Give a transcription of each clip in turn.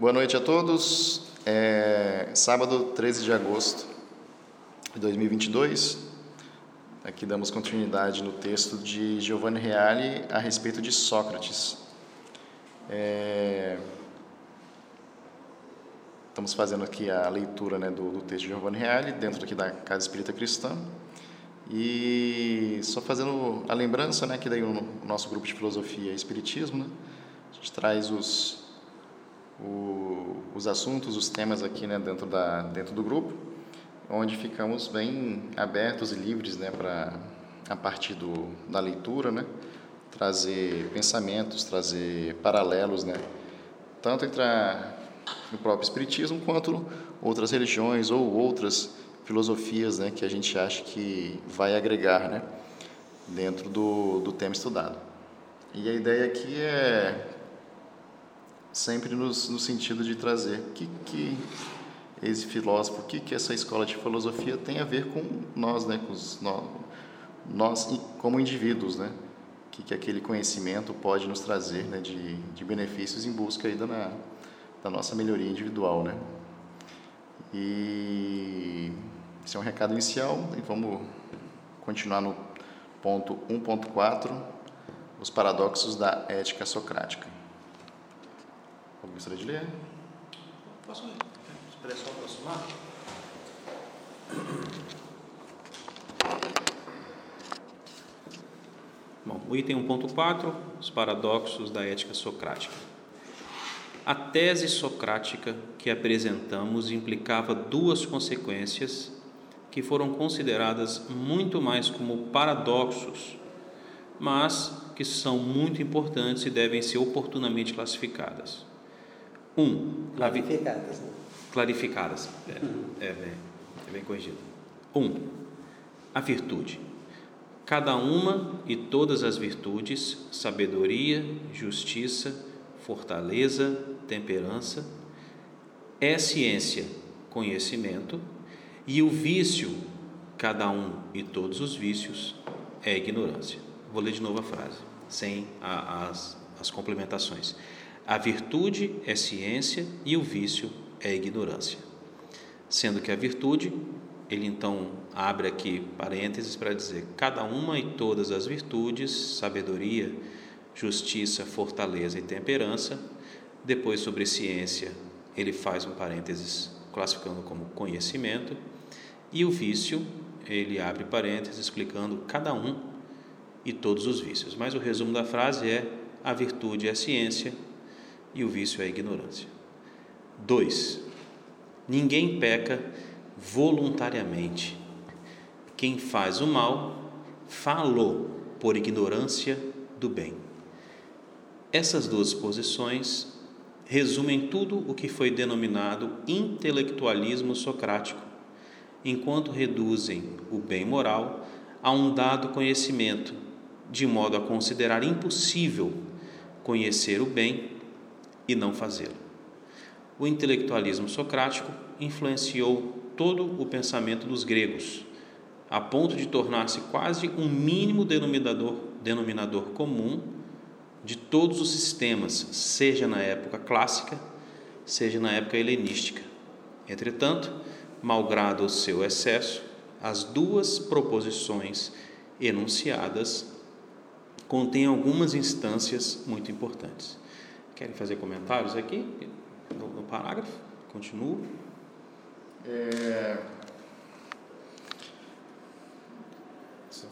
Boa noite a todos. É sábado 13 de agosto de 2022. Aqui damos continuidade no texto de Giovanni Reale a respeito de Sócrates. É... Estamos fazendo aqui a leitura né, do, do texto de Giovanni Reale dentro aqui da Casa Espírita Cristã. E só fazendo a lembrança, né, que daí o nosso grupo de filosofia e espiritismo, né, a gente traz os, o, os assuntos, os temas aqui, né, dentro da dentro do grupo, onde ficamos bem abertos e livres, né, para a partir do, da leitura, né, trazer pensamentos, trazer paralelos, né, tanto entre a, o próprio espiritismo quanto outras religiões ou outras filosofias né, que a gente acha que vai agregar né, dentro do, do tema estudado. E a ideia aqui é sempre nos, no sentido de trazer que, que esse filósofo, que, que essa escola de filosofia tem a ver com nós, né, com os, nós, nós como indivíduos, né, que, que aquele conhecimento pode nos trazer né, de, de benefícios em busca aí da, da nossa melhoria individual. Né. E esse é um recado inicial e vamos continuar no ponto 1.4, os paradoxos da ética socrática. Alguém gostaria de ler? Posso ler? Espera só aproximar. Bom, o item 1.4, os paradoxos da ética socrática. A tese socrática que apresentamos implicava duas consequências que foram consideradas muito mais como paradoxos, mas que são muito importantes e devem ser oportunamente classificadas. Um, clarificadas. Né? Clarificadas. É, é, bem, é bem corrigido. Um, a virtude. Cada uma e todas as virtudes, sabedoria, justiça, fortaleza, temperança, é ciência, conhecimento e o vício, cada um e todos os vícios, é ignorância. Vou ler de novo a frase, sem a, as, as complementações. A virtude é ciência e o vício é ignorância. Sendo que a virtude, ele então abre aqui parênteses para dizer cada uma e todas as virtudes, sabedoria, justiça, fortaleza e temperança. Depois, sobre ciência, ele faz um parênteses classificando como conhecimento. E o vício, ele abre parênteses explicando cada um e todos os vícios. Mas o resumo da frase é: a virtude é ciência e o vício é a ignorância. 2. Ninguém peca voluntariamente. Quem faz o mal, falou por ignorância do bem. Essas duas posições resumem tudo o que foi denominado intelectualismo socrático enquanto reduzem o bem moral a um dado conhecimento, de modo a considerar impossível conhecer o bem e não fazê-lo. O intelectualismo socrático influenciou todo o pensamento dos gregos, a ponto de tornar-se quase um mínimo denominador, denominador comum de todos os sistemas, seja na época clássica, seja na época helenística. Entretanto, malgrado o seu excesso, as duas proposições enunciadas contêm algumas instâncias muito importantes. Querem fazer comentários aqui no, no parágrafo? Continuo. É...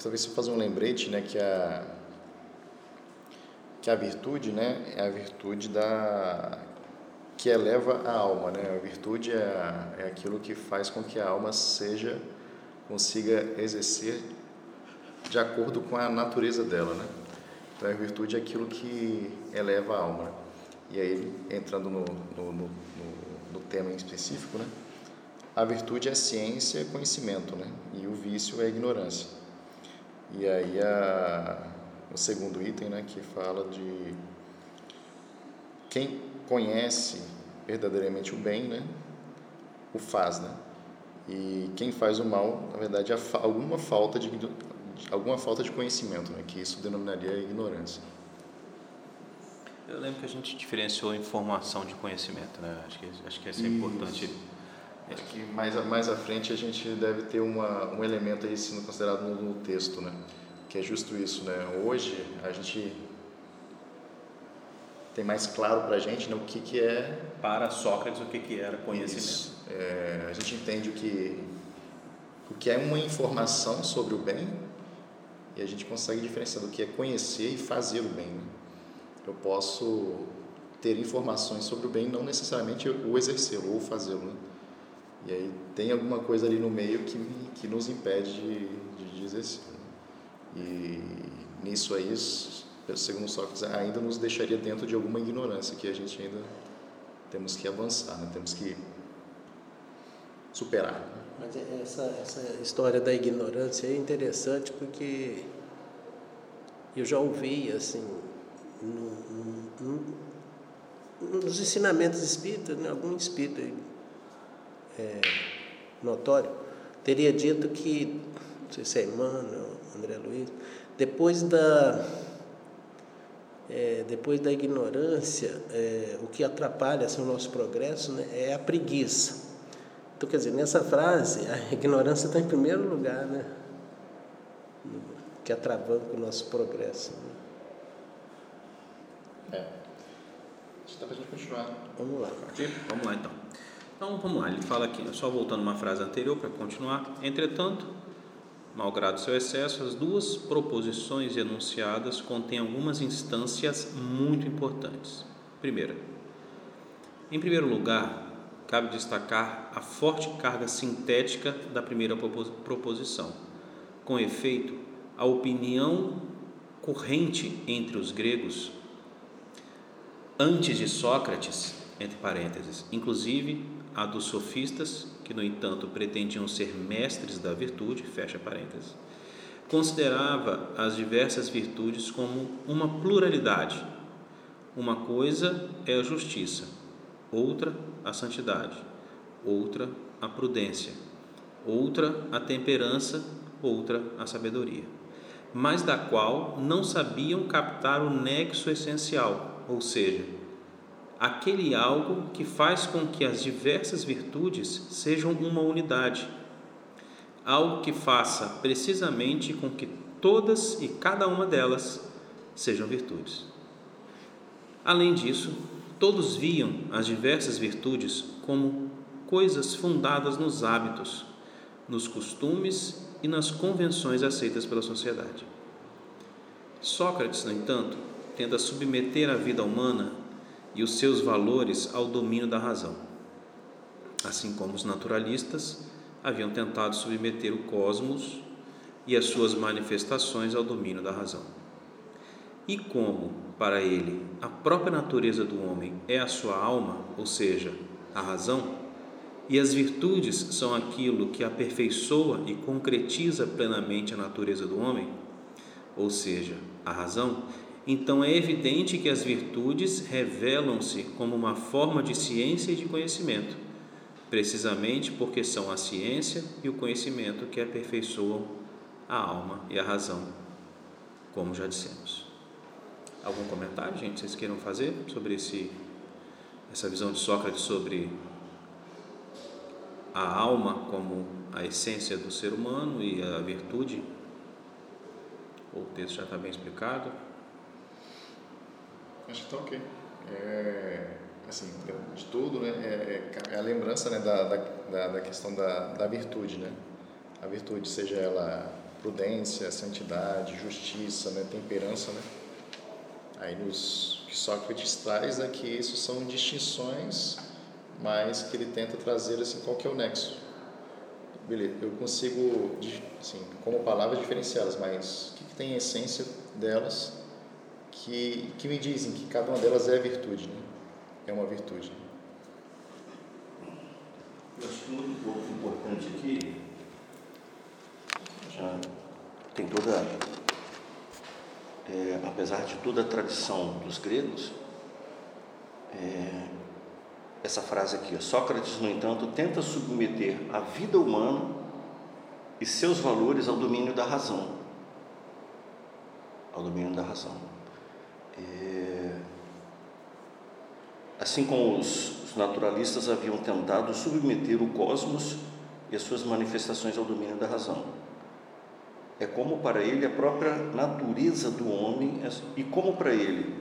Talvez você fazer um lembrete, né, que a que a virtude, né, é a virtude da que eleva a alma, né? A virtude é, é aquilo que faz com que a alma seja consiga exercer de acordo com a natureza dela, né? Então a virtude é aquilo que eleva a alma. Né? E aí entrando no, no, no, no, tema em específico, né? A virtude é ciência, conhecimento, né? E o vício é ignorância. E aí a, o segundo item, né? Que fala de quem conhece verdadeiramente o bem, né, o faz, né? E quem faz o mal, na verdade, é alguma falta de alguma falta de conhecimento, né, que isso denominaria ignorância. Eu lembro que a gente diferenciou informação de conhecimento, né? Acho que, acho que isso é importante. Acho que mais, mais à frente a gente deve ter uma, um elemento aí sendo considerado no, no texto, né? Que é justo isso, né? Hoje a gente tem mais claro para a gente né, o que, que é... Para Sócrates, o que, que era conhecimento. É, a gente entende o que, o que é uma informação sobre o bem e a gente consegue diferenciar do que é conhecer e fazer o bem. Né? Eu posso ter informações sobre o bem, não necessariamente o exercê-lo ou fazê-lo. Né? E aí tem alguma coisa ali no meio que, que nos impede de, de exercer. Né? E nisso aí, segundo Sócrates, ainda nos deixaria dentro de alguma ignorância que a gente ainda temos que avançar, né? temos que superar. Mas essa, essa história da ignorância é interessante porque eu já ouvi assim no, no, no, nos ensinamentos espíritas, né, algum espírita é, notório teria dito que, não sei se é Emmanuel, André Luiz, depois da é, depois da ignorância, é, o que atrapalha assim, o nosso progresso né, é a preguiça. Então, quer dizer, nessa frase, a ignorância está em primeiro lugar, né? Que atravanca o nosso progresso. Né? É. Acho que dá para a gente continuar. Vamos lá. Aqui? Vamos lá, então. Então, vamos lá. Ele fala aqui, só voltando uma frase anterior para continuar. Entretanto, malgrado seu excesso, as duas proposições enunciadas contêm algumas instâncias muito importantes. Primeira, em primeiro lugar, cabe destacar a forte carga sintética da primeira proposição. Com efeito, a opinião corrente entre os gregos antes de Sócrates, entre parênteses, inclusive a dos sofistas, que no entanto pretendiam ser mestres da virtude, fecha parênteses, considerava as diversas virtudes como uma pluralidade. Uma coisa é a justiça, outra a santidade, outra a prudência, outra a temperança, outra a sabedoria, mas da qual não sabiam captar o nexo essencial, ou seja, aquele algo que faz com que as diversas virtudes sejam uma unidade, algo que faça precisamente com que todas e cada uma delas sejam virtudes. Além disso, Todos viam as diversas virtudes como coisas fundadas nos hábitos, nos costumes e nas convenções aceitas pela sociedade. Sócrates, no entanto, tenta submeter a vida humana e os seus valores ao domínio da razão, assim como os naturalistas haviam tentado submeter o cosmos e as suas manifestações ao domínio da razão. E como, para ele, a própria natureza do homem é a sua alma, ou seja, a razão, e as virtudes são aquilo que aperfeiçoa e concretiza plenamente a natureza do homem, ou seja, a razão, então é evidente que as virtudes revelam-se como uma forma de ciência e de conhecimento, precisamente porque são a ciência e o conhecimento que aperfeiçoam a alma e a razão, como já dissemos. Algum comentário, gente, vocês queiram fazer sobre esse, essa visão de Sócrates sobre a alma como a essência do ser humano e a virtude? O texto já está bem explicado? Acho que está ok. É, assim, de tudo, né, é, é, a lembrança né, da, da, da questão da, da virtude, né? A virtude, seja ela prudência, santidade, justiça, né, temperança, né? Aí nos que Sócrates traz é que isso são distinções, mas que ele tenta trazer assim qual que é o nexo. Beleza, eu consigo, assim, como palavras diferenciá-las, mas o que, que tem a essência delas que, que me dizem que cada uma delas é virtude, né? é uma virtude. Eu acho que muito pouco importante aqui, já tem toda é, apesar de toda a tradição dos gregos, é, essa frase aqui, Sócrates, no entanto, tenta submeter a vida humana e seus valores ao domínio da razão. Ao domínio da razão. É, assim como os, os naturalistas haviam tentado submeter o cosmos e as suas manifestações ao domínio da razão. É como para ele a própria natureza do homem, é, e como para ele,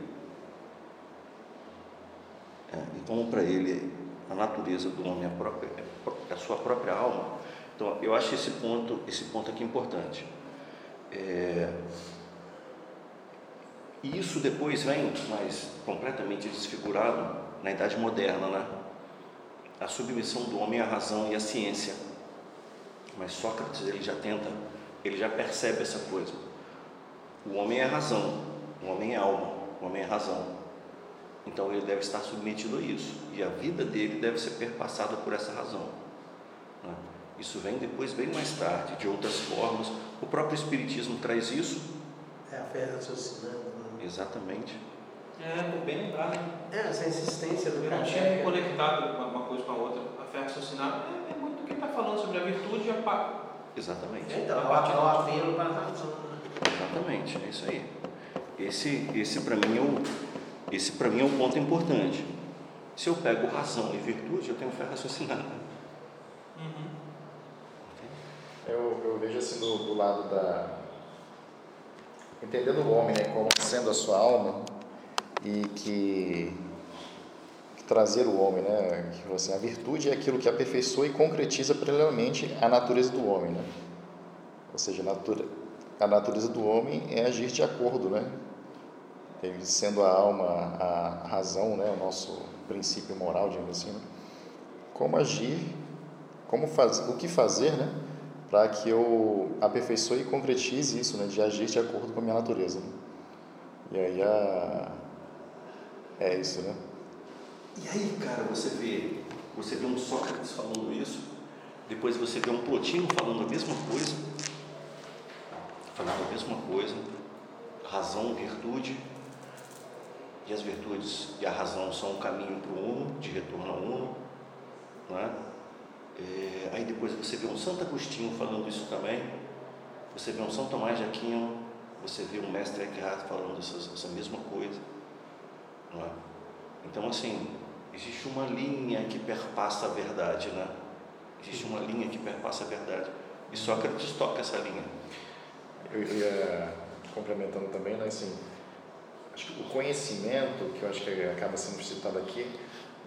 é, e como para ele a natureza do homem, a, própria, a sua própria alma. Então, eu acho esse ponto, esse ponto aqui importante. É, e isso depois vem mais completamente desfigurado na Idade Moderna, né? A submissão do homem à razão e à ciência. Mas Sócrates ele já tenta, ele já percebe essa coisa. O homem é razão, o homem é alma, o homem é razão. Então ele deve estar submetido a isso. E a vida dele deve ser perpassada por essa razão. Né? Isso vem depois, bem mais tarde, de outras formas. O próprio Espiritismo traz isso. É a fé raciocinando. Exatamente. É, bem lembrado. É, essa insistência do Eu não tinha conectado uma coisa com a outra. A fé raciocinada é, é muito o que está falando sobre a virtude e a paz. Exatamente. Então, a o apelo para a razão. Né? Exatamente, é isso aí. Esse, esse para mim é o, esse para mim é um ponto importante. Se eu pego razão e virtude, eu tenho fé raciocinada. Uhum. Eu, eu vejo assim do, do lado da entendendo o homem né, como sendo a sua alma e que, trazer o homem, né, que assim, a virtude é aquilo que aperfeiçoa e concretiza plenamente a natureza do homem, né? Ou seja, a, natura, a natureza do homem é agir de acordo, né? Ele sendo a alma, a razão, né, o nosso princípio moral, digamos assim, né? como agir, como faz, o que fazer, né, para que eu aperfeiçoe e concretize isso, né, de agir de acordo com a minha natureza. Né? E aí a é isso, né? E aí, cara, você vê, você vê um Sócrates falando isso, depois você vê um Plotino falando a mesma coisa, falando a mesma coisa, razão, virtude, e as virtudes e a razão são o caminho para o uno, de retorno ao uno, né? É, aí depois você vê um Santo Agostinho falando isso também, você vê um São Tomás de Aquino, você vê um Mestre Eckhart falando essa, essa mesma coisa. É? Então, assim, existe uma linha que perpassa a verdade, né? Existe uma linha que perpassa a verdade. E Sócrates toca essa linha. Eu ia complementando também, né, assim, acho que o conhecimento, que eu acho que acaba sendo citado aqui,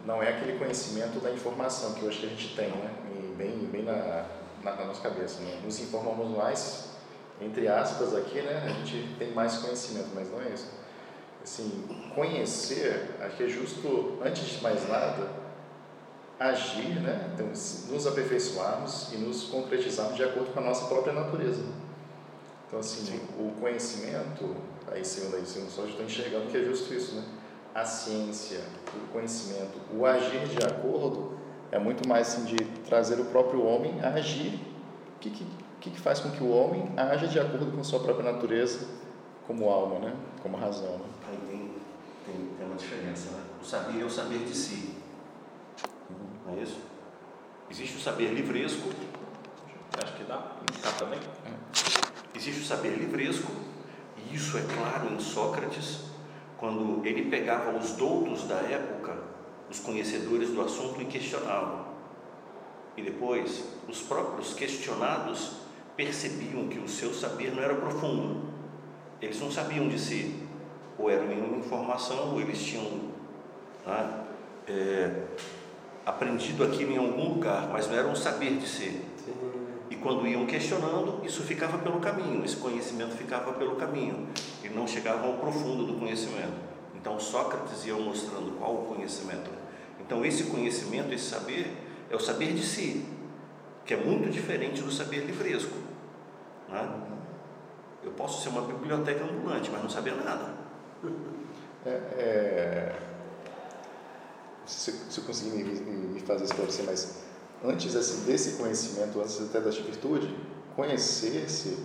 não é aquele conhecimento da informação que eu acho que a gente tem, né? bem, bem na, na, na nossa cabeça. Né? Nos informamos mais, entre aspas, aqui, né? A gente tem mais conhecimento, mas não é isso assim, conhecer, acho que é justo, antes de mais nada, agir, né? Então, nos aperfeiçoarmos e nos concretizarmos de acordo com a nossa própria natureza. Então, assim, Sim. o conhecimento, aí segundo aí, segundo só, estou enxergando que é justo isso, né? A ciência, o conhecimento, o agir de acordo é muito mais assim, de trazer o próprio homem a agir. O que, que, que faz com que o homem haja de acordo com sua própria natureza como alma, né? Como razão, né? Aí tem, tem, tem uma diferença, né? O saber é o saber de si. Não é isso? Existe o saber livresco. Acho que dá. Dá também. É. Existe o saber livresco, e isso é claro em Sócrates, quando ele pegava os doutos da época, os conhecedores do assunto, e questionava. E depois, os próprios questionados percebiam que o seu saber não era profundo. Eles não sabiam de si ou era nenhuma informação, ou eles tinham né, é, aprendido aquilo em algum lugar, mas não era um saber de ser. Quando iam questionando, isso ficava pelo caminho, esse conhecimento ficava pelo caminho, e não chegavam ao profundo do conhecimento. Então Sócrates ia mostrando qual o conhecimento. Então esse conhecimento, esse saber, é o saber de si, que é muito diferente do saber livresco. Né? Eu posso ser uma biblioteca ambulante, mas não saber nada. É, é, se, se eu conseguir me, me fazer esclarecer, mas antes assim, desse conhecimento, antes até da virtude, conhecer-se,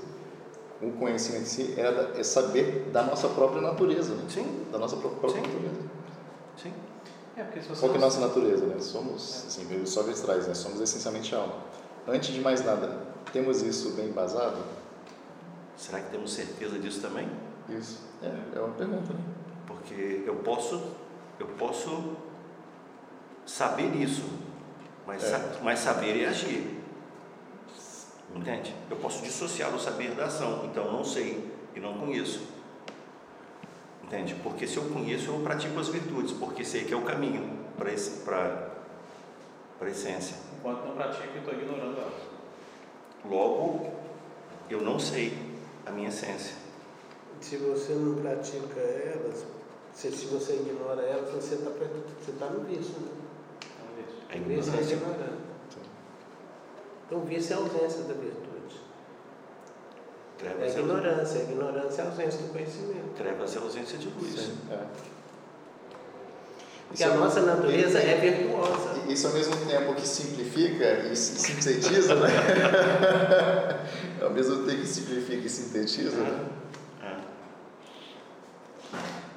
o conhecimento em si é, é, saber da nossa própria natureza, né? Sim. Da nossa própria, Sim. natureza. Sim. É, porque se você Qual é a nossa natureza, né? Somos, é. assim, o Sócrates traz, né? Somos essencialmente alma. Antes de mais nada, temos isso bem embasado? Será que temos certeza disso também? Isso. É, é uma pergunta, né? Porque eu posso, eu posso saber isso, mas, É. sa- mas saber é agir. Entende? Eu posso dissociar o saber da ação, então não sei e não conheço. Entende? Porque se eu conheço, eu pratico as virtudes, porque sei que é o caminho para esse para para a essência. Enquanto não pratico, eu estou ignorando ela. Logo, eu não sei a minha essência. Se você não pratica elas, se, se você ignora elas, você está você tá no vício, né? É O vício é ignorante. Então, vício é a ausência da virtude. É Trevas a é, ignorância. A ignorância é a ausência do conhecimento. trevas é ausência de luz. É. Porque a nossa natureza é virtuosa. Isso ao mesmo tempo que simplifica e si- sintetiza, né? ao mesmo tempo que simplifica e sintetiza, né? É.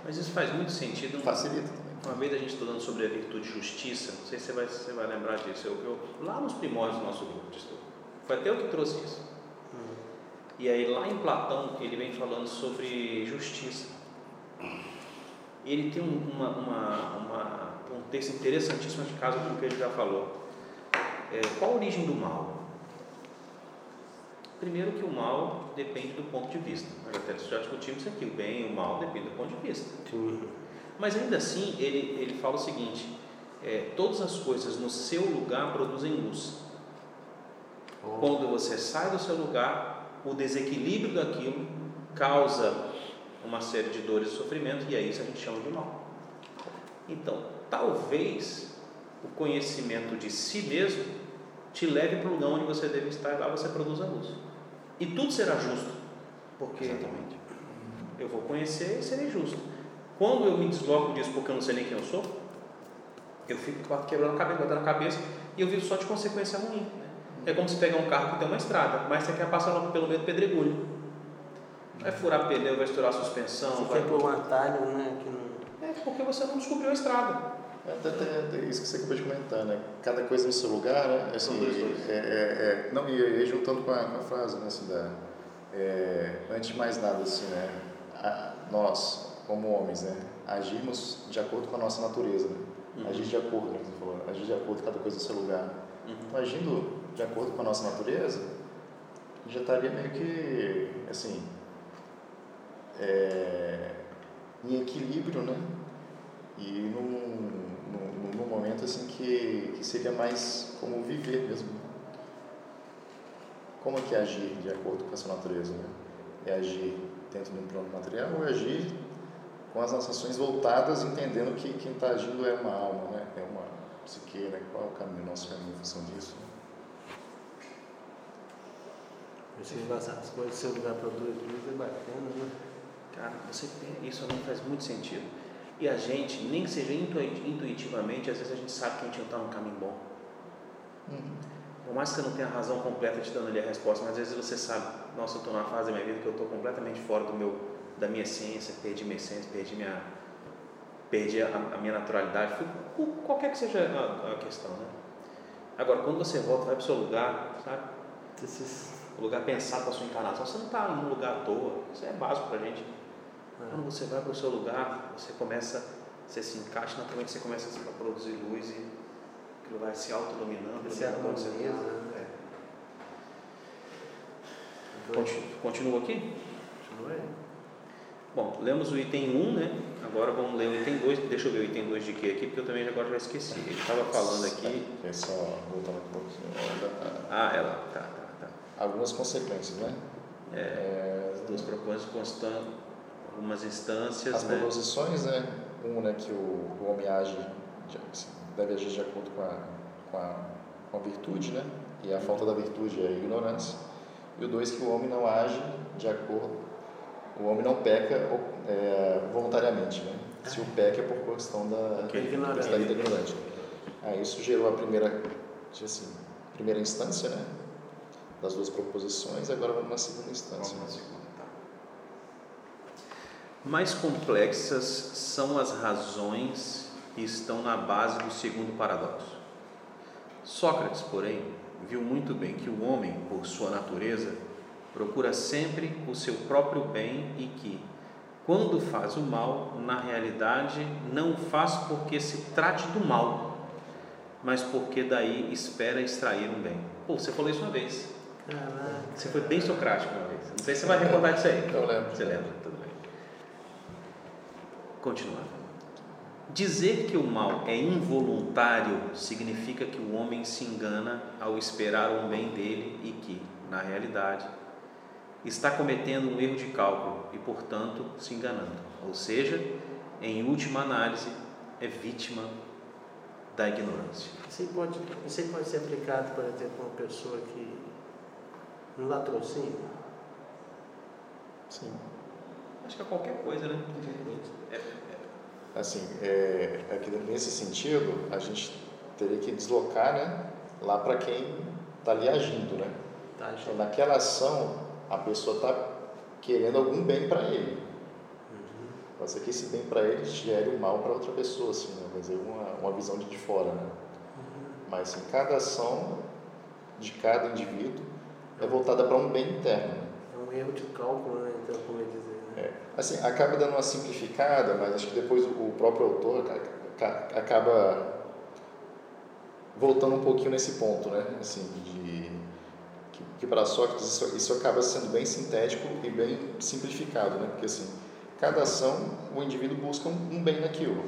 Mas isso faz muito sentido. Facilita. Uma vez a gente estudando sobre a virtude justiça, não sei se você vai, você vai lembrar disso, eu, eu- lá nos primórdios do nosso grupo de estudo, foi até eu que trouxe isso. E aí lá em Platão ele vem falando sobre justiça. Ele tem um, uma, uma, uma- um texto interessantíssimo de caso com o que ele já falou. É, qual a origem do mal? Primeiro que o mal depende do ponto de vista. Nós até- já discutimos isso aqui, o bem e o mal dependem do ponto de vista. Mas ainda assim, ele, ele fala o seguinte: é, todas as coisas no seu lugar produzem luz. Quando você sai do seu lugar, o desequilíbrio daquilo causa uma série de dores e sofrimento, e é isso que a gente chama de mal. Então, talvez o conhecimento de si mesmo te leve para o lugar onde você deve estar e lá você produz a luz. E tudo será justo, porque Exatamente. eu vou conhecer e serei justo. Quando eu me desloco disso porque eu não sei nem quem eu sou, eu fico quebrando a cabeça, batendo a cabeça e eu vivo só de consequência ruim. né? É como se pegar um carro que tem uma estrada, mas você quer passar logo pelo meio do pedregulho. Vai furar pneu, vai estourar a suspensão, Você vai... por um atalho, né? Que não... É porque você não descobriu a estrada. É até, até- até isso que você acabou de comentar, né? Cada coisa no seu lugar, né? Assim, São dois, dois. É, é, é, não, e, e juntando com a, com a frase, né? Assim, da, é, antes de mais nada, assim, né? A- nós, como homens, né? Agimos de acordo com a nossa natureza, né? Uhum. Agir de acordo, né? Você falou, agir de acordo com cada coisa no seu lugar. Uhum. Então, agindo de acordo com a nossa natureza, já estaria meio que, assim, é, em equilíbrio, né? E num, num, num momento assim que, que seria mais como viver mesmo. Como é que é agir de acordo com a sua natureza? Né? É agir dentro de um plano material ou é agir com as nossas ações voltadas, entendendo que quem está agindo é uma alma, né? é uma psique, né? qual é o caminho, nosso caminho em função disso? Né? Você passar as coisas do seu lugar produz luz é bacana, né? Cara, você tem, isso não faz muito sentido. E a gente, nem que seja intui- intuitivamente, às vezes a gente sabe que a gente não está no caminho bom. Por mais que você não tenha a razão completa te dando ali a resposta, mas às vezes você sabe, nossa, eu estou numa fase da minha vida que eu estou completamente fora do meu, da minha essência, perdi minha essência, perdi minha, perdi a, a minha naturalidade, qualquer que seja a, a questão, né? Agora, quando você volta, vai para o seu lugar, sabe? O lugar pensado para a sua encarnação, você não está num lugar à toa, isso é básico para a gente. Quando você vai para o seu lugar, você começa, você se encaixa, naturalmente você começa a produzir luz e aquilo vai se onde você harmoniza, tá. né? É. Conti- Continua aqui? Não é? Bom, lemos o item 1, né? Agora vamos ler o item 2. Deixa eu ver o item 2 de quê aqui, porque eu também agora já esqueci. Ele estava falando aqui. É só voltando um pouquinho. Ah, ela. Tá, tá, tá. Algumas consequências, né? É, As duas propões constam algumas instâncias, As né? proposições, né? Um, né, que o, o homem age, assim, deve agir de acordo com a, com, a, com a virtude, né? E a falta da virtude é a ignorância. E o dois, que o homem não age de acordo, o homem não peca é, voluntariamente, né? Se o peca é por questão da. Ignorante. da vida ignorante. Aí isso gerou a primeira, assim, primeira instância, né? Das duas proposições, agora vamos na segunda instância. Vamos na segunda, tá. Mais complexas são as razões que estão na base do segundo paradoxo. Sócrates, porém, viu muito bem que o homem, por sua natureza, procura sempre o seu próprio bem e que, quando faz o mal, na realidade não o faz porque se trate do mal, mas porque daí espera extrair um bem. Pô, você falou isso uma vez. Caraca. Você foi bem socrático uma vez. Não sei se você vai recordar disso aí. Eu lembro. Você lembra? Tudo bem. Continuando. Dizer que o mal é involuntário significa que o homem se engana ao esperar um bem dele e que, na realidade, está cometendo um erro de cálculo e, portanto, se enganando. Ou seja, em última análise, é vítima da ignorância. Isso aí pode, isso aí pode ser aplicado, por exemplo, a uma pessoa que um latrocínio. Sim. Acho que é qualquer coisa, né? É, é, Assim, é, que nesse sentido, a gente teria que deslocar né, lá para quem está ali agindo. Né? Tá, Então, naquela ação, a pessoa está querendo algum bem para ele. Uhum. Pode ser que esse bem para ele gere um mal para outra pessoa, assim, né? Quer dizer, uma, uma visão de, de fora. Né? Mas assim, cada ação de cada indivíduo é voltada para um bem interno. né? É um erro de cálculo, né? Então, como eu dizer. Né? É, assim, acaba dando uma simplificada, mas acho que depois o próprio autor ca- ca- acaba voltando um pouquinho nesse ponto, né? Assim, de que, que para Sócrates isso, isso acaba sendo bem sintético e bem simplificado, né? Porque assim, cada ação o indivíduo busca um, um bem naquilo.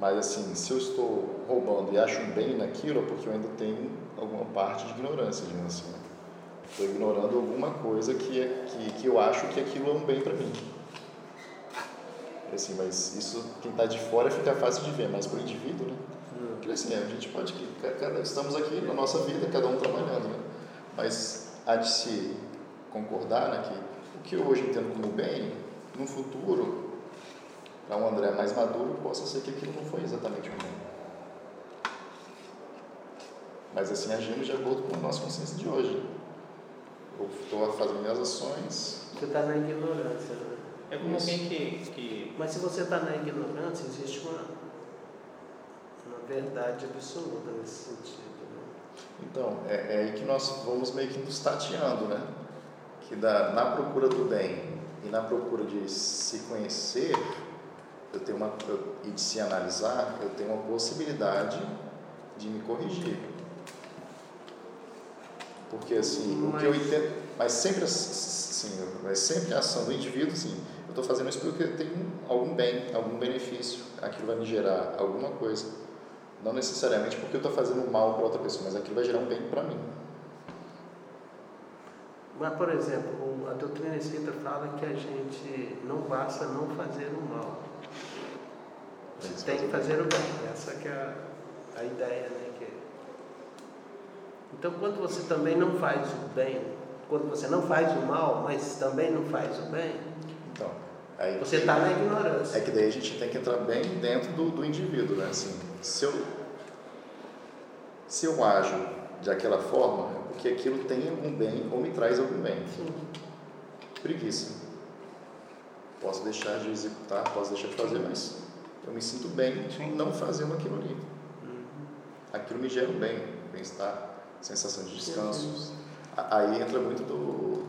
Mas assim, se eu estou roubando e acho um bem naquilo, é porque eu ainda tenho alguma parte de ignorância, digamos assim. né? Estou ignorando alguma coisa que, é, que, que eu acho que aquilo é um bem para mim. Assim, mas isso, quem está de fora fica fácil de ver, mas para o indivíduo, né? Porque assim, a gente pode, ca- cada, estamos aqui na nossa vida, cada um trabalhando, né? Mas há de se concordar né, que o que eu hoje entendo como bem, no futuro, para um André mais maduro, possa ser que aquilo não foi exatamente um bem. Mas assim, agindo de acordo com a nossa consciência de hoje. Eu estou fazendo minhas ações, Você está na ignorância, né? é como Isso. alguém que, que Mas se você está na ignorância, existe uma, uma verdade absoluta nesse sentido. Então, é, é aí que nós vamos meio que nos tateando, né? Que da, na procura do bem e na procura de se conhecer, eu tenho uma, eu, e de se analisar, eu tenho uma possibilidade de me corrigir. Porque assim, o que eu Mas- entendo, mas sempre assim, mas sempre a ação do indivíduo, assim, eu estou fazendo isso porque eu tenho algum bem, algum benefício, aquilo vai me gerar alguma coisa. Não necessariamente porque eu estou fazendo mal para outra pessoa, mas aquilo vai gerar um bem para mim. Mas, por exemplo, a doutrina espírita fala que a gente não basta não fazer o mal. Tem que Tem que fazer o bem. Essa que é a, a ideia, né? Que... Então, quando você também não faz o bem, quando você não faz o mal, mas também não faz o bem, aí você está na ignorância. É que daí a gente tem que entrar bem dentro do, do indivíduo, né? Assim, se eu, se eu ajo daquela forma, é porque aquilo tem algum bem ou me traz algum bem. Preguiça. Posso deixar de executar, posso deixar de fazer, mas eu me sinto bem em não fazendo aquilo ali. Aquilo me gera um bem, bem-estar, sensação de descanso. Aí entra muito do,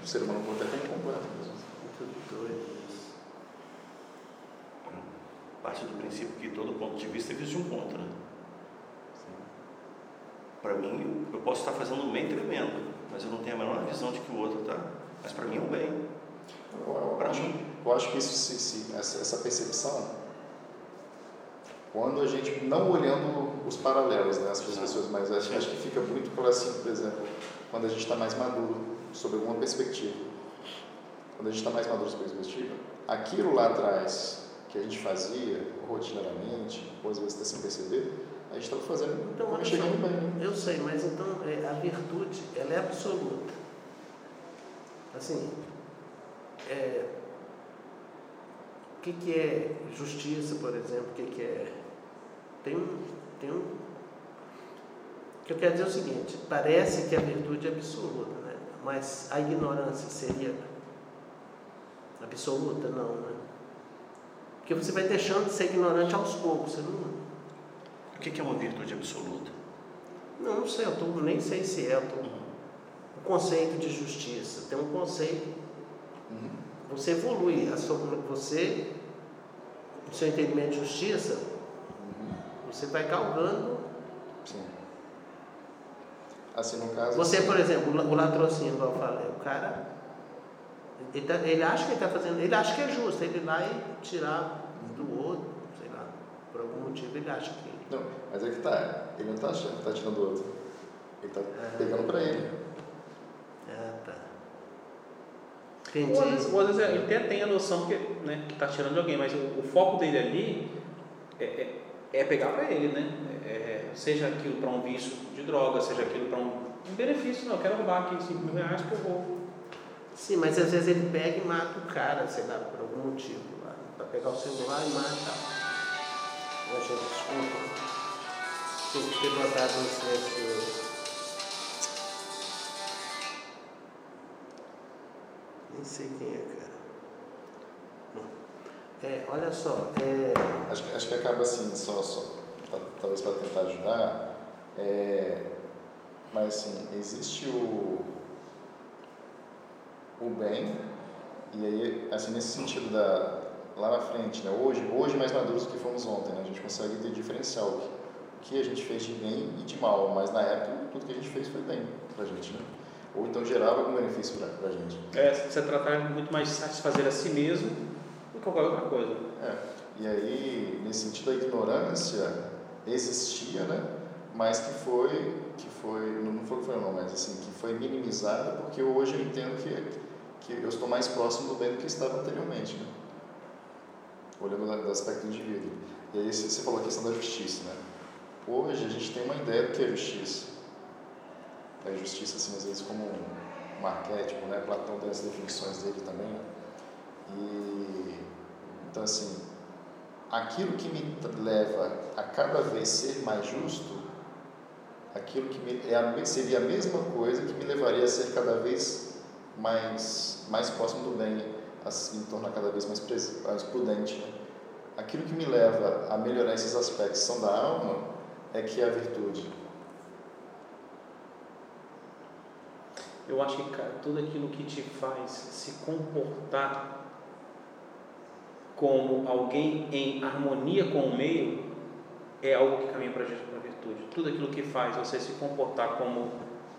do ser humano até como completo. mesmo. Muito doido isso. Parte do princípio que todo ponto de vista existe um contra. Para mim, eu posso estar fazendo um bem tremendo, mas eu não tenho a menor visão de que o outro está. Mas para mim é um bem. Acho, mim. eu acho que isso, se- se- essa, essa percepção, quando a gente, não olhando os paralelos, né, as pessoas, mas acho, acho que fica muito claro assim, por exemplo, quando a gente está mais maduro sobre alguma perspectiva. Quando a gente está mais maduro sobre a perspectiva, aquilo lá atrás que a gente fazia rotineiramente, ou às vezes até sem perceber, a gente estava fazendo, Então, chegando bem. né? Eu sei, mas então é, a virtude ela é absoluta. Assim, é, o que, que é justiça, por exemplo? O que, que é. Tem um. Tem um o que eu quero dizer é o seguinte: parece que a virtude é absoluta, né? mas a ignorância seria absoluta? Não, né? Porque você vai deixando de ser ignorante aos poucos, você não. O que é uma virtude absoluta? Não, não sei, eu tô, nem sei se é. Tô, o conceito de justiça. Tem um conceito. Uhum. Você evolui. A sua, você, o seu entendimento de justiça, Você vai galgando. Sim. Assim, no caso. Você, assim, por exemplo, o latrocínio, igual eu falei, o cara. Ele, tá- ele acha que ele está fazendo. Ele acha que é justo, ele vai tirar do outro, sei lá. Ele acha que. Não, mas é que tá. Ele não tá achando que tá tirando do outro. Ele tá É. pegando pra ele. Ah, tá. Ou às vezes, Entendi. ou às vezes ele até tem a noção que né, está tirando de alguém, mas o, o foco dele ali é, é, é pegar para ele, né? É, seja aquilo para um vício de droga, seja aquilo para um, um benefício. Não, eu quero roubar aqui 5 mil reais que eu vou. Sim, mas às vezes ele pega e mata o cara, sei lá, por algum motivo. lá, Pra pegar o celular e mata. Poxa, desculpa. Que ter botado um silêncio. Nem sei quem é, cara. Não. É, olha só, é, Acho, acho que acaba assim, só, só ta- talvez para tentar ajudar. É, mas assim, existe o, o bem, e aí, assim, nesse sentido da, lá na frente, né? hoje, hoje mais maduros do que fomos ontem, né? a gente consegue ter diferencial o que, a gente fez de bem e de mal, mas na época tudo que a gente fez foi bem pra gente, né? ou então gerava algum benefício pra, pra gente. É, você tratar muito mais de satisfazer a si mesmo do que qualquer outra coisa. É, e aí, nesse sentido, a ignorância existia, né? Mas que foi, que foi, não foi que foi não, mas assim, que foi minimizada porque hoje eu entendo que, que eu estou mais próximo do bem do que estava anteriormente, né? Olhando do aspecto do indivíduo. E aí você falou a questão da justiça, né? Hoje a gente tem uma ideia do que é justiça. A justiça, assim, às vezes como um, um arquétipo, né? Platão tem as definições dele também, né? E então assim, aquilo que me leva a cada vez ser mais justo, aquilo que me, é a, seria a mesma coisa que me levaria a ser cada vez mais mais próximo do bem, a se tornar cada vez mais, mais prudente. né? Aquilo que me leva a melhorar esses aspectos são da alma é que é a virtude. Eu acho que, cara, tudo aquilo que te faz se comportar como alguém em harmonia com o meio é algo que caminha para a virtude. Tudo aquilo que faz você se comportar como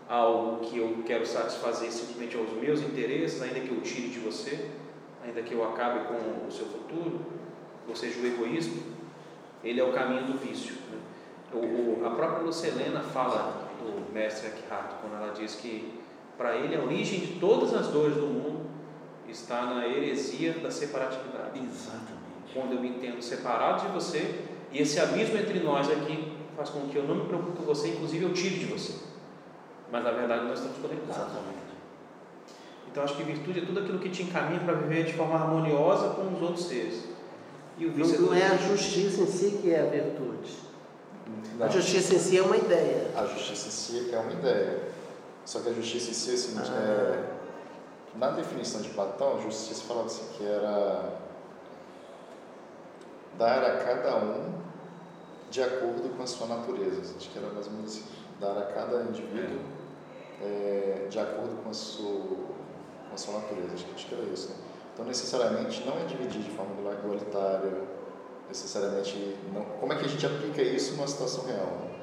algo que eu quero satisfazer simplesmente aos meus interesses, ainda que eu tire de você, ainda que eu acabe com o seu futuro, ou seja, o egoísmo, ele é o caminho do vício. né? O, a própria Lucelena fala do mestre Eckhart, quando ela diz que para ele a origem de todas as dores do mundo está na heresia da separatividade. Exatamente. Quando eu me entendo separado de você, e esse abismo entre nós aqui faz com que eu não me preocupe com você, inclusive eu tire de você. Mas na verdade nós estamos conectados. Exatamente. Então acho que virtude é tudo aquilo que te encaminha para viver de forma harmoniosa com os outros seres. E o não, vício não é a isso. justiça em si que é a virtude. Não. A justiça em si é uma ideia. A justiça em si é uma ideia. Só que a justiça em si é seguinte, Ah. é, na definição de Platão, a justiça falava assim que era dar a cada um de acordo com a sua natureza. Acho que era mais ou menos assim, dar a cada indivíduo é, de acordo com a sua, a sua natureza. Acho que, era isso. Né? Então, necessariamente, não é dividir de forma igualitária, necessariamente... Não, como é que a gente aplica isso numa situação real? né?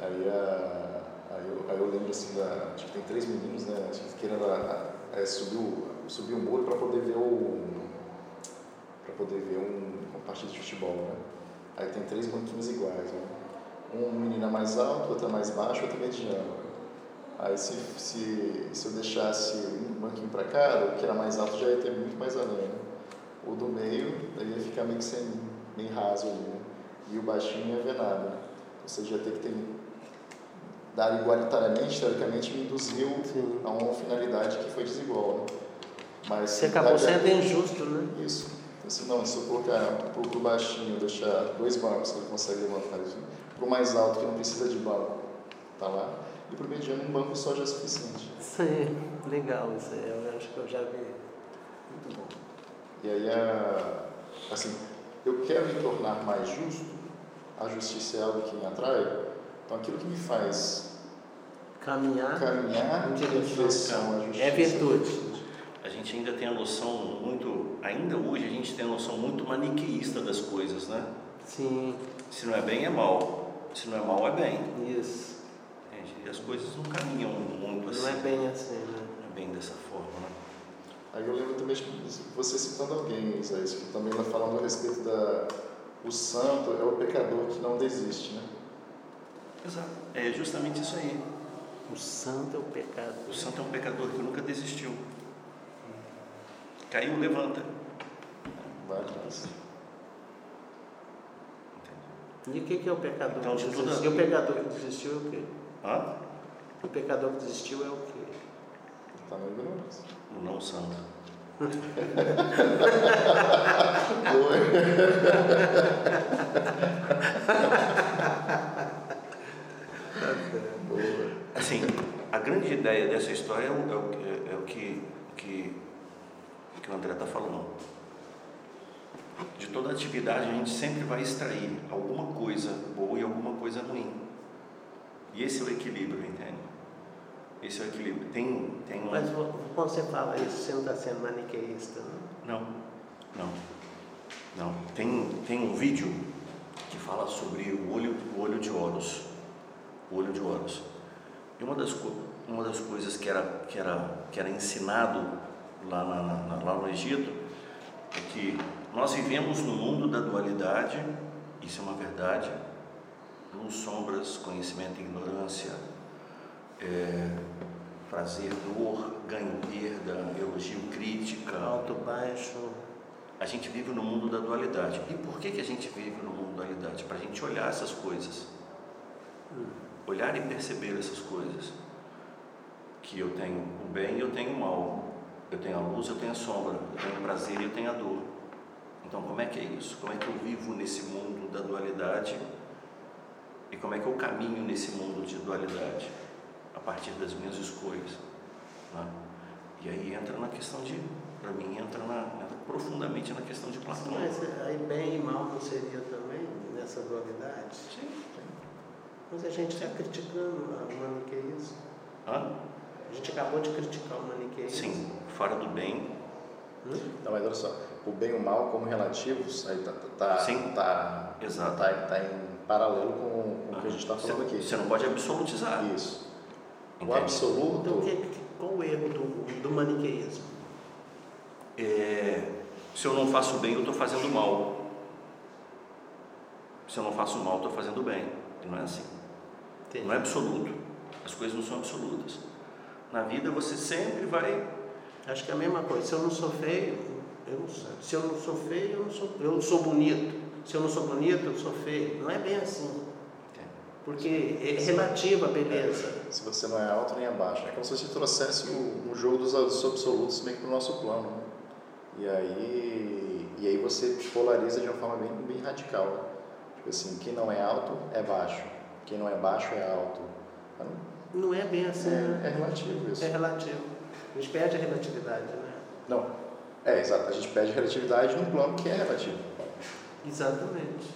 Aí, a, aí, eu, aí eu lembro assim, da, acho que tem três meninos, né, acho que querendo a, a, é, subir, o, subir o muro para poder ver o para poder ver um, uma partida de futebol, né? Aí tem três banquinhos iguais, né? Um menino é mais alto, outro é mais baixo, outro mediano. Aí se, se, se eu deixasse um banquinho para cada, o que era mais alto já ia ter muito mais além, né? O do meio, aí ia ficar meio que sem, bem raso ali, né? E o baixinho não ia ver nada, né? Ou seja, ia ter que ter dar igualitariamente, teoricamente, me induziu Sim. a uma finalidade que foi desigual. Né? Mas Você acabou sendo injusto, né? Isso. Então, assim, não, se eu colocar pro, pro baixinho, deixar dois bancos que ele consegue levantar, isso. pro mais alto que não precisa de banco, tá lá, e pro mediano um banco só já é suficiente. Sim, legal isso aí. Eu acho que eu já vi. Muito bom. E aí, a, assim, eu quero me tornar mais justo, a justiça é algo que me atrai, então aquilo que me faz Caminhar caminhar em direção à justiça. é virtude. A gente ainda tem a noção muito, ainda hoje a gente tem a noção muito maniqueísta das coisas, né? Sim. Se não é bem, é mal. Se não é mal, é bem. Isso. As coisas não caminham muito assim. Não é bem assim, né? Não é bem dessa forma, né? Aí eu lembro também de você citando alguém, Isaías, que também está falando a respeito da. O santo é o pecador que não desiste, né? Exato. É justamente isso aí. O santo é o pecado. O santo é um pecador que nunca desistiu. Caiu, levanta. Vai atrás. E o que é o pecador Então, que de toda- desistiu? E o pecador que desistiu é o quê? Hã? O pecador que desistiu é o quê? Está na ignorância. O não santo. Boa. Assim, a grande ideia dessa história é o, é o, que- é o que, que, que o André está falando. De toda atividade, a gente sempre vai extrair alguma coisa boa e alguma coisa ruim. E esse é o equilíbrio, entende? Esse é o equilíbrio. Tem, tem um... Mas quando você fala isso, você não está sendo maniqueísta, não? Não, não, não. Tem, tem um vídeo que fala sobre o olho, o olho de Horus. O olho de Horus. E uma das, uma das coisas que era, que era, que era ensinado lá, na, na- lá no Egito é que nós vivemos no mundo da dualidade, isso é uma verdade, luz, sombras, conhecimento e ignorância, é, prazer, dor, ganho, perda, elogio, crítica, Alto, baixo. a gente vive no mundo da dualidade. E por que, que a gente vive no mundo da dualidade? Para a gente olhar essas coisas. Olhar e perceber essas coisas. Que eu tenho o bem e eu tenho o mal. Eu tenho a luz, eu tenho a sombra. Eu tenho o prazer e eu tenho a dor. Então, como é que é isso? Como é que eu vivo nesse mundo da dualidade? E como é que eu caminho nesse mundo de dualidade? A partir das minhas escolhas. né? E aí entra na questão de, para mim, entra, na, entra profundamente na questão de Platão. Mas aí bem e mal não seria também nessa dualidade? Sim. Mas a gente está criticando o maniqueísmo. Hã? A gente acabou de criticar o maniqueísmo. Sim, fora do bem, Hum? Não, mas olha só, o bem e o mal como relativos, aí tá, tá, Sim. tá, Exato. tá, tá em paralelo com, com o que a gente está falando você, aqui. você não pode absolutizar. Isso. O absoluto, Então, que, que- qual o erro do, do maniqueísmo? É, se eu não faço bem, eu estou fazendo mal. Se eu não faço mal, estou fazendo bem. E não é assim. Entendi. Não é absoluto. As coisas não são absolutas. Na vida você sempre vai. Acho que é a mesma coisa. Se eu não sou feio, eu não sou. Se eu não sou feio, eu não sou, eu não sou bonito. Se eu não sou bonito, eu sou feio. Não é bem assim. Porque é relativa a beleza. se você não é alto nem abaixo, é como se você trouxesse o, um jogo dos, absolutos meio que para o nosso plano. né? E aí, e aí você polariza de uma forma bem, bem radical. né? Tipo assim, quem não é alto é baixo, quem não é baixo é alto. Não- Não é bem assim. né? É, é relativo isso. É relativo. A gente perde a relatividade, né? Não, é exato, a gente pede relatividade num plano que é relativo. Exatamente.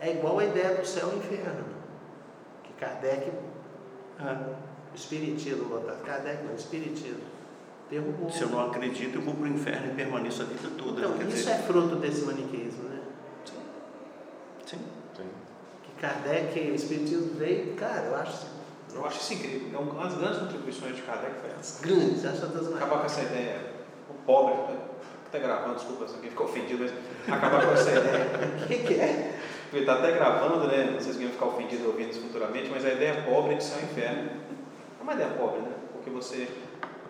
É igual a ideia do céu e inferno. Que Kardec, Ah, Espiritismo, botar Kardec não, Espiritismo, derrubou. se eu não acredito, eu vou para o inferno e permaneço a vida toda. Então, Quer isso dizer, é fruto desse maniqueísmo, né? sim. Sim. Que Kardec, o Espiritismo veio, cara, eu acho Eu acho isso incrível. É uma das grandes contribuições de Kardec foi essa. grandes, acho das Acabar com essa ideia, o pobre, até gravando, desculpa se alguém ficou ofendido, mas acabar com essa ideia. O que, que é? Porque está até gravando, né? Não sei se alguém vai ficar ofendido ouvindo isso futuramente, mas a ideia pobre de céu e inferno é uma ideia pobre, né? Porque você.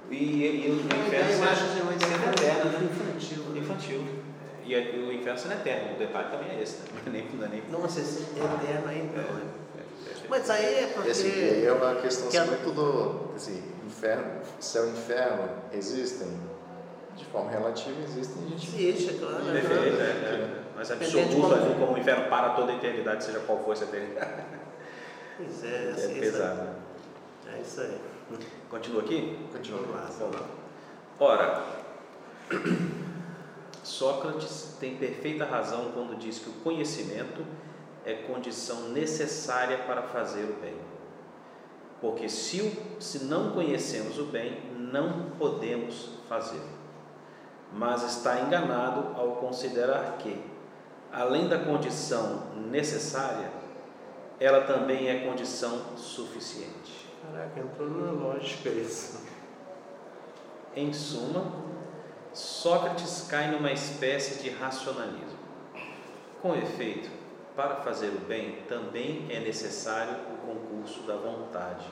E, e, e o inferno é uma sendo eterno, né? infantil. né? Infantil. E, a- e o inferno sendo eterno. O detalhe também é esse, né? Nem, não é nem. Nossa, esse eterno aí não. né? É, é, é. Mas aí é E assim, e aí porque. é uma questão que a- assim, muito do assim, inferno, céu e inferno existem de forma relativa, existem gente. Existe, claro. né? Perfeito, é, é. Mas de absoluto como- o inferno para toda a eternidade, seja qual for essa eternidade. Pois é, É assim, pesado. né? É isso aí. Continua aqui? Continua. Vamos lá. Ora, Sócrates tem perfeita razão quando diz que o conhecimento é condição necessária para fazer o bem. Porque se, o, se não conhecemos o bem, não podemos fazer. Mas está enganado ao considerar que, além da condição necessária, ela também é condição suficiente. Caraca, entrou na lógica isso. Em suma, Sócrates cai numa espécie de racionalismo. Com efeito, para fazer o bem também é necessário o concurso da vontade.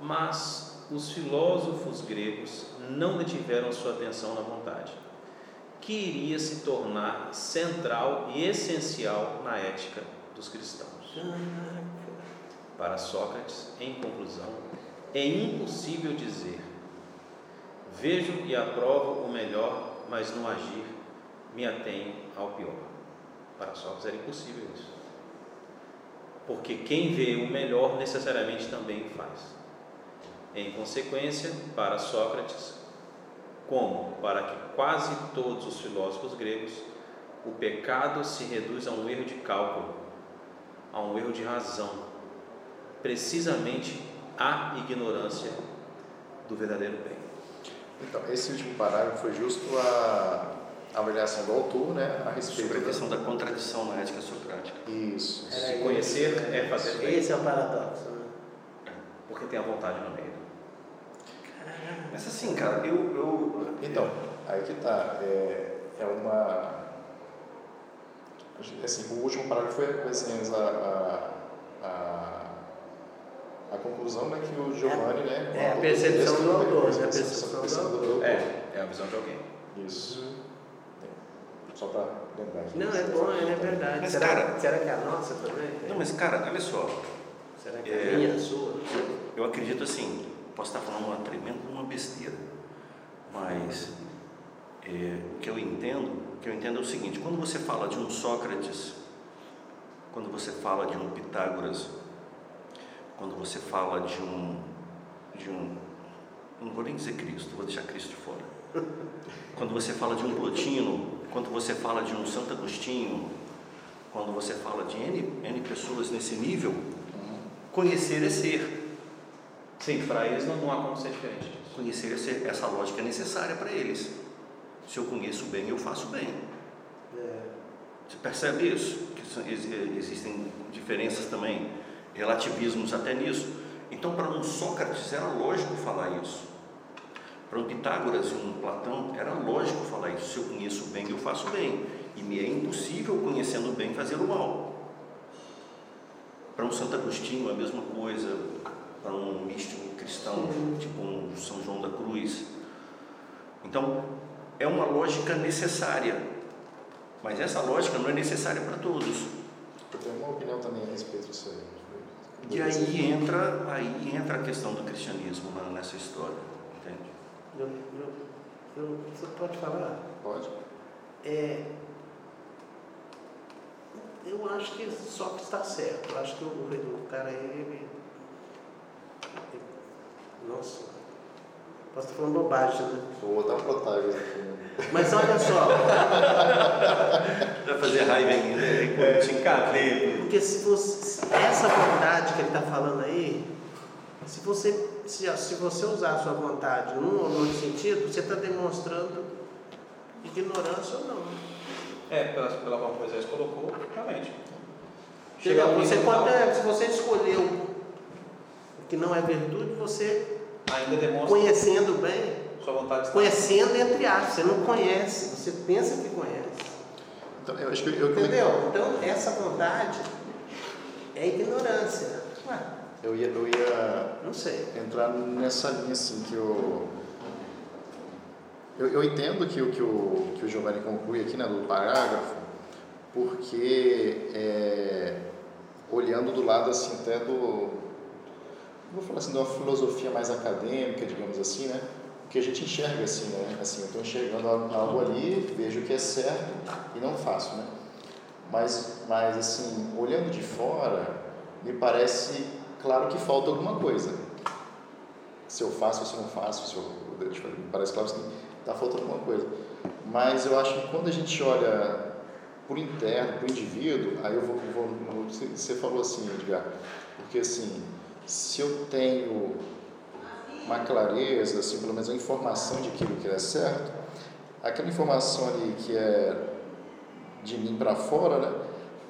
Mas os filósofos gregos não detiveram sua atenção na vontade, que iria se tornar central e essencial na ética dos cristãos. Para Sócrates, em conclusão, é impossível dizer: vejo e aprovo o melhor, mas no agir me atenho ao pior. Para Sócrates era impossível isso. Porque quem vê o melhor necessariamente também o faz. Em consequência, para Sócrates, como para que quase todos os filósofos gregos, o pecado se reduz a um erro de cálculo, a um erro de razão, precisamente a ignorância do verdadeiro bem. Então, esse último parágrafo foi justo a, a avaliação do autor, né, a respeito Sobre a questão da contradição na ética socrática. Isso. Se conhecer é fazer bem, Esse é o paradoxo, né? porque tem a vontade no meio. Mas assim, cara, eu. eu Então, aí que tá. É, é uma. Assim, o último parágrafo foi assim, a, a, a, a conclusão né, que o Giovanni, né? É, a percepção texto, do autor, a né, a percepção percepção do autor. É, é a visão de alguém. Isso. Só para lembrar aqui. Não, é bom, é verdade. Mas, será, cara- será que é a nossa também? Não, mas cara, olha só. Será que É. é a minha, a sua? Eu acredito assim, posso estar falando uma tremenda uma besteira, mas é, o que eu entendo, o que eu entendo é o seguinte: quando você fala de um Sócrates, quando você fala de um Pitágoras, quando você fala de um, de um, não vou nem dizer Cristo, vou deixar Cristo de fora. Quando você fala de um Plotino, quando você fala de um Santo Agostinho, quando você fala de N, N pessoas nesse nível, conhecer é ser. Sim, para eles não, não há como ser diferente disso. Conhecer essa lógica é necessária para eles. Se eu conheço bem, eu faço bem. É. Você percebe isso? Que são- ex- existem diferenças também, relativismos até nisso. Então, para um Sócrates era lógico falar isso. Para um Pitágoras e um Platão era lógico falar isso. Se eu conheço bem, eu faço bem. E me é impossível, conhecendo bem, fazer o mal. Para um Santo Agostinho, a mesma coisa. Para um místico cristão, tipo um São João da Cruz. Então, é uma lógica necessária. Mas essa lógica não é necessária para todos. Eu tenho uma opinião também a respeito disso aí. E aí entra, aí entra a questão do cristianismo nessa história, entende? Eu, eu, eu, você pode falar? Pode? É, eu acho que só que está certo. Eu acho que o, o cara ele- Nossa, posso estar falando bobagem, né? Vou botar Protágoras aqui. né? Mas olha só, Vai fazer raiva ainda, é, te encadei. porque se você. Essa vontade que ele está falando aí, se você, se, se você usar a sua vontade num ou outro sentido, você está demonstrando ignorância ou não. É, pela, pela forma que Moisés colocou, realmente. Chega, você pode, se você escolheu o que não é virtude, você ainda demonstra conhecendo bem, sua vontade conhecendo entre aspas, você não conhece, você pensa que conhece. Então, eu acho que eu, eu, Entendeu? Então essa vontade é ignorância. Ué, eu, ia, eu ia não sei. entrar nessa linha assim que eu eu, eu entendo que o que o que o Giovanni conclui aqui né, do parágrafo porque é, olhando do lado assim até do vou falar assim de uma filosofia mais acadêmica digamos assim né? O que a gente enxerga assim né? Assim eu estou enxergando algo ali vejo que é certo e não faço né? Mas mas assim olhando de fora me parece claro que falta alguma coisa. Se eu faço ou se eu não faço, se eu, me parece claro que está faltando alguma coisa. Mas eu acho que quando a gente olha por interno, o indivíduo, aí eu vou, vou, vou- você falou assim, Edgar, porque assim, se eu tenho uma clareza, assim, pelo menos a informação de aquilo que é certo, aquela informação ali que é de mim para fora, né?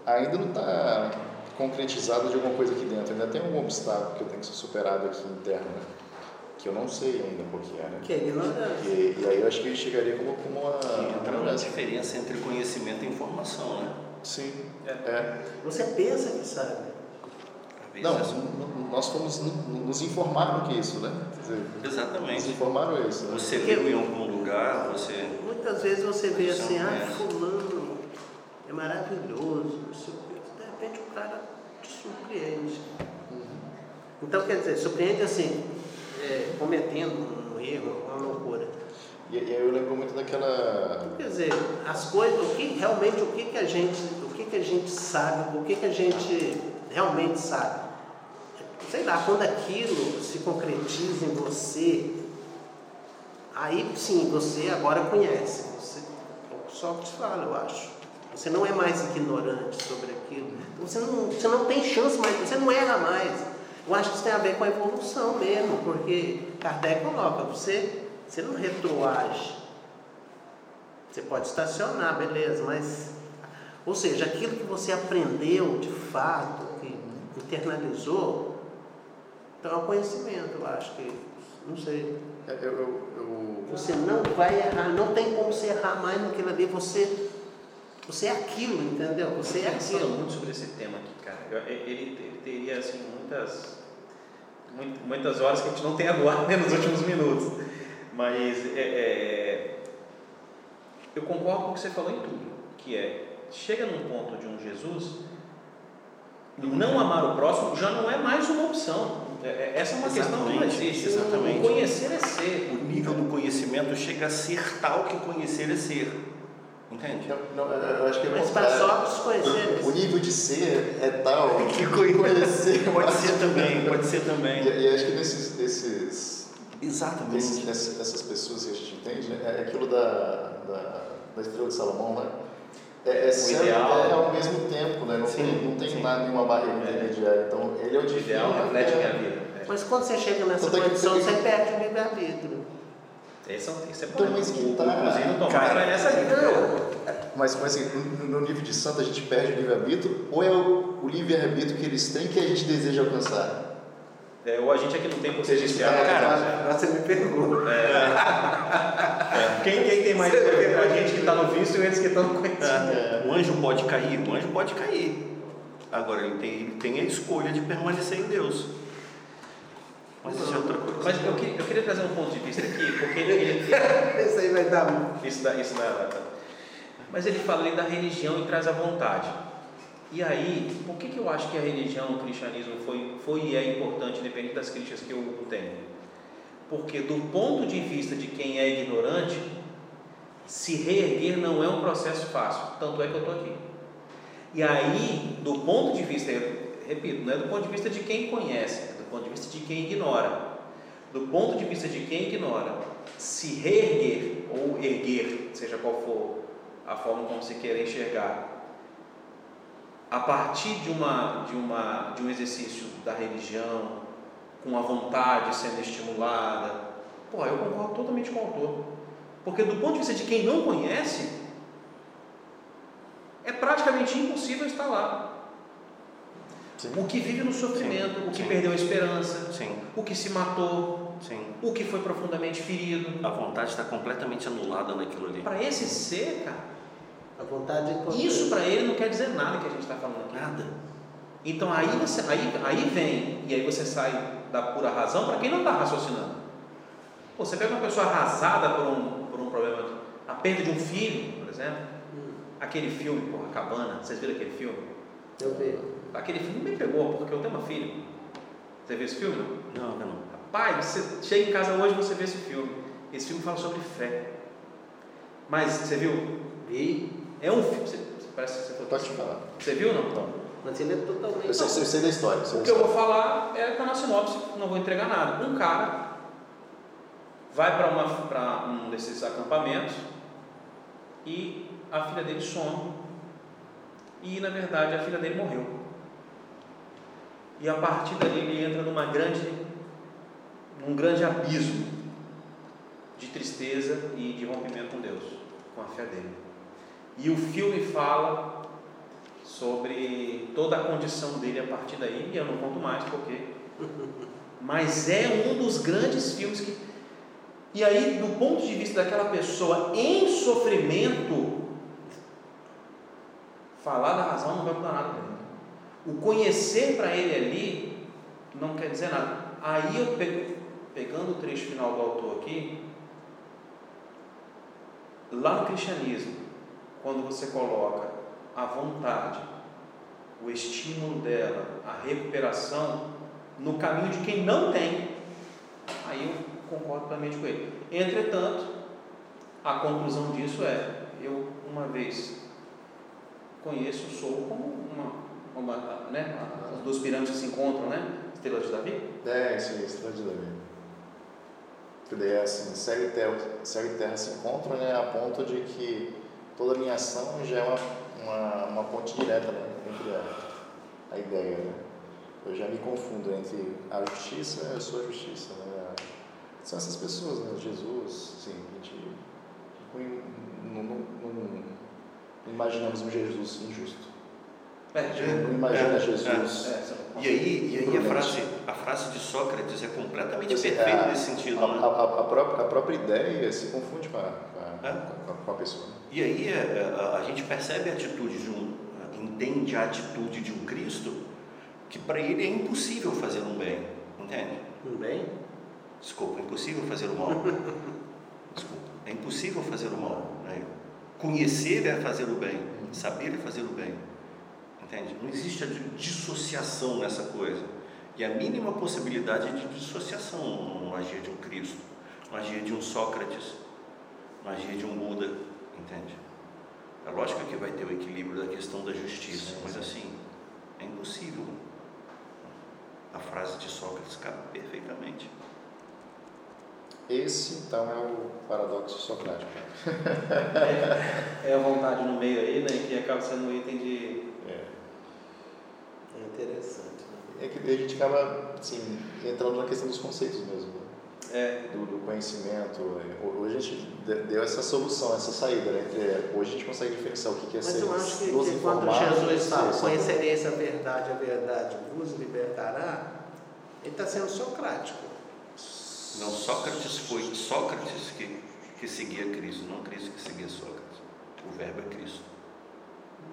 Ainda não está concretizado de alguma coisa aqui dentro. Ainda tem algum obstáculo que eu tenho que ser superado aqui interno, né? que eu não sei ainda qual que é, né? Que é ignorância. E, e aí eu acho que ele chegaria como, como uma... Entra uma na diferença entre conhecimento e informação, né? Sim, é. Você pensa que sabe. Não, nós fomos, nos informaram que isso, né? Quer dizer, nos Exatamente. informaram isso. Né? Você viu em algum lugar, você. Muitas vezes você vê assim, ah, fulano é maravilhoso, não sei o quê. De repente o cara te surpreende. Então, quer dizer, surpreende assim, é, cometendo um erro, uma loucura. E, e aí eu lembro muito daquela. Quer dizer, as coisas, o que realmente, o que, que a gente, o que, que a gente sabe, o que, que a gente realmente sabe. Sei lá, quando aquilo se concretiza em você, aí sim, você agora conhece. Você, que Sócrates fala, eu acho. Você não é mais ignorante sobre aquilo. Você não, você não tem chance mais, você não erra mais. Eu acho que isso tem a ver com a evolução mesmo, porque Kardec coloca, você, você não retroage. Você pode estacionar, beleza, mas. Ou seja, aquilo que você aprendeu de fato, que internalizou, então é o conhecimento, eu acho que. Não sei. é, Eu, eu, eu, Você não vai errar, não tem como você errar mais naquilo ali. Você, você é aquilo, entendeu? Você é aquilo. muito sobre esse tema aqui, cara. Eu- ele, ele teria assim muitas muitas horas que a gente não tem agora, né, nos últimos minutos. Mas é, é, eu concordo com o que você falou em tudo, que é chega num ponto de um Jesus não amar o próximo já não é mais uma opção. É- é- essa é uma questão que não existe. exatamente. O conhecer é ser. O nível do conhecimento chega a ser tal que conhecer é ser. Entende? não, não, eu acho que é Mas para conhecer. O nível de ser é tal Que que conhe- conhecer Pode ser também, pode ser E, também. e acho que nesses, nesses, esses- Exatamente. essas, essas pessoas que a gente entende, né, é aquilo da, da, da estrela de Salomão, né? É, é, ideal. terra ao mesmo tempo, né? Não Sim, tem, não tem sim. nada, nenhuma barreira intermediária. Então, ele é o ideal né? reflete É. minha vida. É. Mas quando você chega nessa é que condição, tem- você perde o livre-arbítrio. Esse é, um- esse é Então, polêmico. mas que O- tá- Inclusive, o Tomás Cara, vai nessa linha. Mas, mas assim, no- nível de santo a gente perde o livre-arbítrio ou é o, o livre-arbítrio que eles têm que a gente deseja alcançar? É, ou a gente aqui não tem Porque a gente potencial. tá- cara, Agora você me pergunta. tem mais poder? A gente que está no vício e eles que estão no conhecimento. O anjo pode cair, o anjo pode cair. Agora ele tem, ele tem a escolha de permanecer em Deus. Mas isso é outra coisa. Mas eu, que- eu queria trazer um ponto de vista aqui, porque ele, ele- Isso aí vai dar. isso dá, isso dá, dá- mas ele fala ali da religião e traz a vontade. E aí, por que, que eu acho que a religião, o cristianismo foi, foi e é importante, independente das críticas que eu tenho? Porque do ponto de vista de quem é ignorante, se reerguer não é um processo fácil, tanto é que eu estou aqui. E aí, do ponto de vista, repito, não é do ponto de vista de quem conhece, é do ponto de vista de quem ignora. Do ponto de vista de quem ignora, se reerguer ou erguer, seja qual for a forma como se queira enxergar, a partir de, uma, de, uma, de um exercício da religião, com a vontade sendo estimulada, pô, eu concordo totalmente com o autor. Porque do ponto de vista de quem não conhece, é praticamente impossível estar lá. Sim. O que vive no sofrimento, Sim, o que sim. perdeu a esperança, Sim, o que se matou, sim. o que foi profundamente ferido. A vontade está completamente anulada naquilo ali. Para esse ser, cara, A vontade é isso para ele não quer dizer nada que a gente está falando aqui. Nada. Então aí, você, aí, aí vem, e aí você sai da pura razão para quem não está raciocinando. Pô, você pega uma pessoa arrasada por um, por um problema, a perda de um filho, por exemplo, Hum, aquele filme, porra, Cabana, vocês viram aquele filme? Eu vejo. Aquele filme me pegou, porque eu tenho uma filha. Você viu esse filme? Não? Não, não. Rapaz, você chega em casa hoje e você vê esse filme. Esse filme fala sobre fé. Mas você viu? Vi, É um filme. Você, você- parece que você foi. Pode te falar. Você viu ou não? Então, mas ele é totalmente. eu, sei, eu sei da história. sei O da que eu vou história. falar é tá na sinopse, não vou entregar nada. Um cara vai para um desses acampamentos e a filha dele some e na verdade a filha dele morreu. E a partir dali ele entra numa grande num grande abismo de tristeza e de rompimento com Deus, com a fé dele. E o filme fala sobre toda a condição dele a partir daí, e eu não conto mais porque. Mas é um dos grandes filmes que. E aí, do ponto de vista daquela pessoa em sofrimento, falar da razão não vai mudar nada. O conhecer para ele ali não quer dizer nada. Aí eu pegando o trecho final do autor aqui, lá no cristianismo, quando você coloca a vontade, o estímulo dela, a recuperação no caminho de quem não tem, aí eu concordo plenamente com ele. Entretanto, a conclusão disso é: eu, uma vez conheço, sou como uma, uma né, as duas pirâmides que se encontram, né? Estrela de Davi? É, aí, Estrela de Davi. Que daí é assim, céu e, terra, céu e terra se encontram, né, a ponto de que toda a minha ação já é uma, uma, uma ponte direta né, entre a, a ideia. Né? Eu já me confundo entre a justiça e a sua justiça. Né? São essas pessoas, né? Jesus, sim, a gente não, não, não, não imaginamos um Jesus injusto. É, não imagina é, Jesus. É, é. E aí, e aí a, frase, a frase de Sócrates é completamente perfeita é, nesse sentido. A, né? a, a, própria, a própria ideia se confunde com a, com a, é. com a pessoa. E aí a, a, gente percebe a atitude de um, entende a atitude de um Cristo que para ele é impossível fazer um bem, entende? Um bem? Desculpa, é impossível fazer o mal. Desculpa, é impossível fazer o mal. Né? Conhecer é fazer o bem, saber é fazer o bem. Entende? Não existe a dissociação nessa coisa. E a mínima possibilidade de dissociação no agir de um Cristo, no agir de um Sócrates, no agir de um Buda, entende? É lógico que vai ter o equilíbrio da questão da justiça, sim, mas assim, é impossível. A frase de Sócrates cabe perfeitamente. Esse, então, é o paradoxo socrático. é, é a vontade no meio aí, né, que acaba sendo um item de Interessante. É que a gente acaba assim, entrando na questão dos conceitos mesmo. Né? É. Do, do, conhecimento. Hoje a gente deu essa solução, essa saída. Né? Entre, hoje a gente consegue diferenciar o que é Mas ser eu acho que, que quando Jesus fala, conhecereis a verdade, a verdade vos libertará, ele está sendo socrático. Não, Sócrates foi Sócrates que, que seguia Cristo, não Cristo que seguia Sócrates. O verbo é Cristo.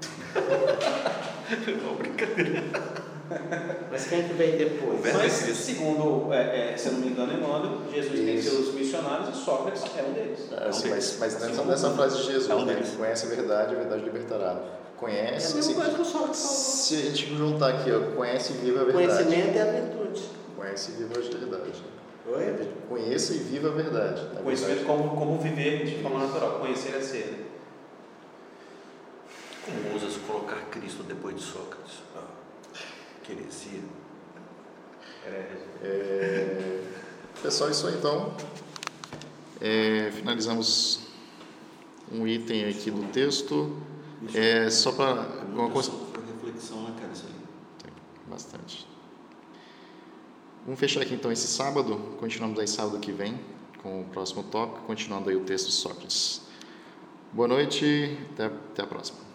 Não, brincadeira. Mas quem é que veio depois? Mas, segundo, é, é, se eu não me engano, Emmanuel, Jesus Isso. tem seus missionários e Sócrates é um deles. É, um mas, mas nessa, nessa frase de Jesus, é um né, conhece a verdade, a verdade libertará. Conhece. É a mesma coisa que o Sócrates falou. Se a gente juntar aqui, ó, conhece e viva a verdade. Conhecimento é a virtude. Conhece e viva a verdade. Oi? Conheça e viva a verdade. Conhecimento como, como viver de forma natural. Conhecer é ser. Né? Como ousas colocar Cristo depois de Sócrates? Ah, que heresia. É, pessoal, isso aí então. É, finalizamos um item aqui do texto. É, só para uma coisa. reflexão, né, cara? Isso aí. Tem bastante. Vamos fechar aqui então esse sábado. Continuamos aí sábado que vem com o próximo tópico, continuando aí o texto de Sócrates. Boa noite, até, até a próxima.